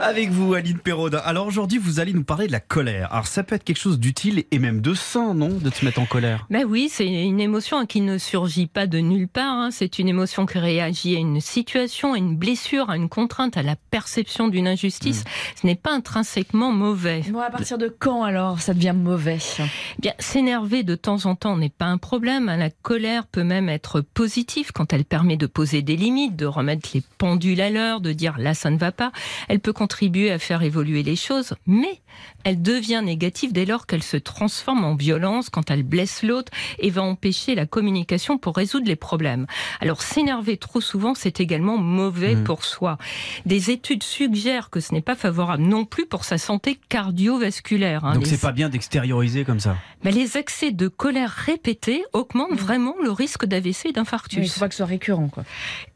Avec vous, Aline Perraudin. Alors aujourd'hui, vous allez nous parler de la colère. Alors ça peut être quelque chose d'utile et même de sain, non De se mettre en colère? Ben oui, c'est une émotion qui ne surgit pas de nulle part. hein. C'est une émotion qui réagit à une situation, à une blessure, à une contrainte, à la perception d'une injustice. Ce n'est pas intrinsèquement mauvais. Bon, à partir de quand alors ça devient mauvais? Eh Bien, s'énerver de temps en temps n'est pas un problème. hein. La colère peut même être positive quand elle permet de poser des limites, de remettre les pendules à l'heure, de dire là ça ne va pas. Elle peut contribuer à faire évoluer les choses, mais elle devient négative dès lors qu'elle se transforme en violence, quand elle blesse l'autre et va empêcher la communication pour résoudre les problèmes. Alors s'énerver trop souvent, c'est également mauvais Mhm. pour soi. Des études suggèrent que ce n'est pas favorable non plus pour sa santé cardiovasculaire. hein. Donc Les- c'est pas bien d'extérioriser comme ça. mais les accès de colère répétés augmentent vraiment le risque d'AVC et Il d'infarctus. ne faut pas que ce soit récurrent. Quoi.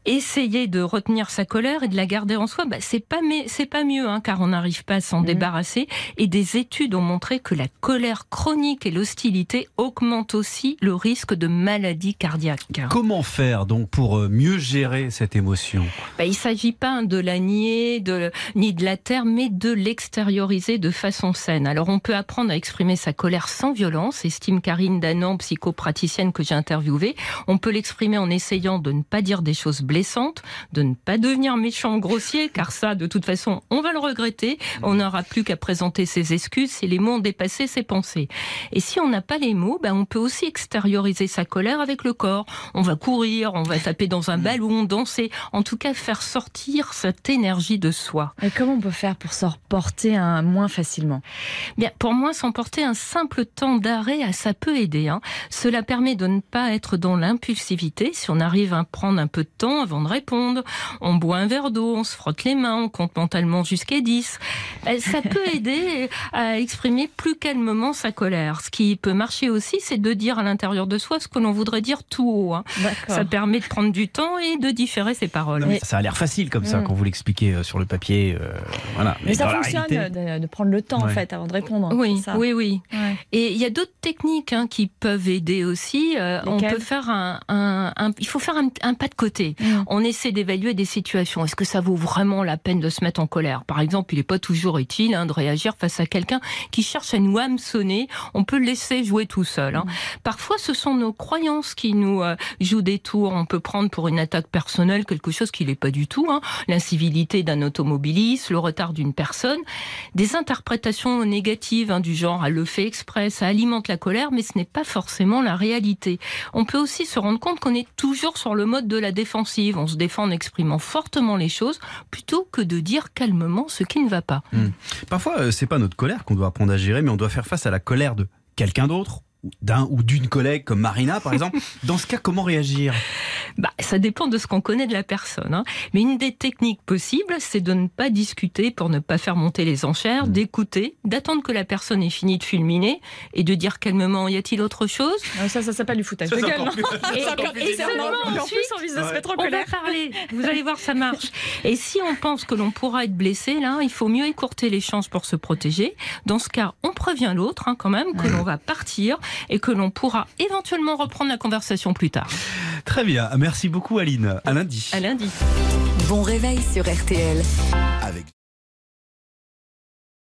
Essayer de retenir sa colère et de la garder en soi, bah, c'est pas mais c'est pas mieux, hein, car on n'arrive pas à s'en Mhm. débarrasser. Et des études ont montré que la colère chronique et l'hostilité augmentent aussi le risque de maladie cardiaque. Comment faire donc pour euh, mieux gérer cette émotion? Bah, il ne s'agit pas de la nier, de, ni de la taire, mais de l'extérioriser de façon saine. Alors on peut apprendre à exprimer sa colère sans violence, estime Karine Danan, psychopraticienne que j'ai interviewée. On peut l'exprimer en essayant de ne pas dire des choses blessantes, de ne pas devenir méchant, grossier, car ça, de toute façon, on va le regretter. On n'aura plus qu'à présenter ses excuses si les mots ont dépassé ses pensées. Et si on n'a pas les mots, bah, on peut aussi extérioriser sa colère avec le corps. On va courir, on va taper dans un ballon, danser. En tout cas, faire sortir cette énergie de soi. Et comment on peut faire pour s'en reporter un moins facilement? Bien, pour moi, s'emporter un simple temps d'arrêt, ah, ça peut aider. hein. Cela permet de ne pas être dans l'impulsivité. Si on arrive à prendre un peu de temps avant de répondre, on boit un verre d'eau, on se frotte les mains, on compte mentalement jusqu'à 10. Ben, Ça peut aider à exprimer plus calmement sa colère. Ce qui peut marcher aussi, c'est de dire à l'intérieur de soi ce que l'on voudrait dire tout haut. hein. Ça permet de prendre du temps et de différer ses paroles. Non, mais Ça a l'air facile comme ça Mm. quand vous l'expliquez euh, sur le papier. euh, voilà. Mais ça fonctionne réalité- de, de prendre le temps en fait avant de répondre. Oui, ça oui, oui. Ouais. Et il y a d'autres techniques hein, qui peuvent aider aussi. Euh, on peut faire un, un- un- il faut faire un, un pas de côté. Mm. On essaie d'évaluer des situations. Est-ce que ça vaut vraiment la peine de se mettre en colère? Par exemple, il n'est pas toujours utile hein, de réagir face à quelqu'un qui cherche à nous hameçonner. On peut le laisser jouer tout seul. hein. Parfois, ce sont nos croyances qui nous euh, jouent des tours. On peut prendre pour une attaque personnelle quelque chose qui n'est pas du tout. hein. L'incivilité d'un automobiliste, le retard d'une personne, des interprétations négatives hein, du genre elle le fait exprès, ça alimente la colère, mais ce n'est pas forcément la réalité. On peut aussi se rendre compte qu'on est toujours sur le mode de la défensive. On se défend en exprimant fortement les choses plutôt que de dire calmement ce qui ne va pas. Parfois, euh, c'est pas notre colère qu'on doit apprendre à gérer, mais on doit faire face à la colère de quelqu'un d'autre, d'un ou d'une collègue comme Marina, par exemple. Dans ce cas, comment réagir? Bah, ça dépend de ce qu'on connaît de la personne. hein. Mais une des techniques possibles, c'est de ne pas discuter pour ne pas faire monter les enchères, d'écouter, d'attendre que la personne ait fini de fulminer et de dire calmement y a-t-il autre chose? Ah, Ça, ça s'appelle du foutage de gueule. Et, seulement en ensuite, plus, de se mettre en on va parler. Vous allez voir, ça marche. Et si on pense que l'on pourra être blessé, là, il faut mieux écourter les chances pour se protéger. Dans ce cas, on prévient l'autre, hein, quand même, que l'on va partir et que l'on pourra éventuellement reprendre la conversation plus tard. Très bien, merci beaucoup Aline. À lundi. À lundi. Bon réveil sur RTL.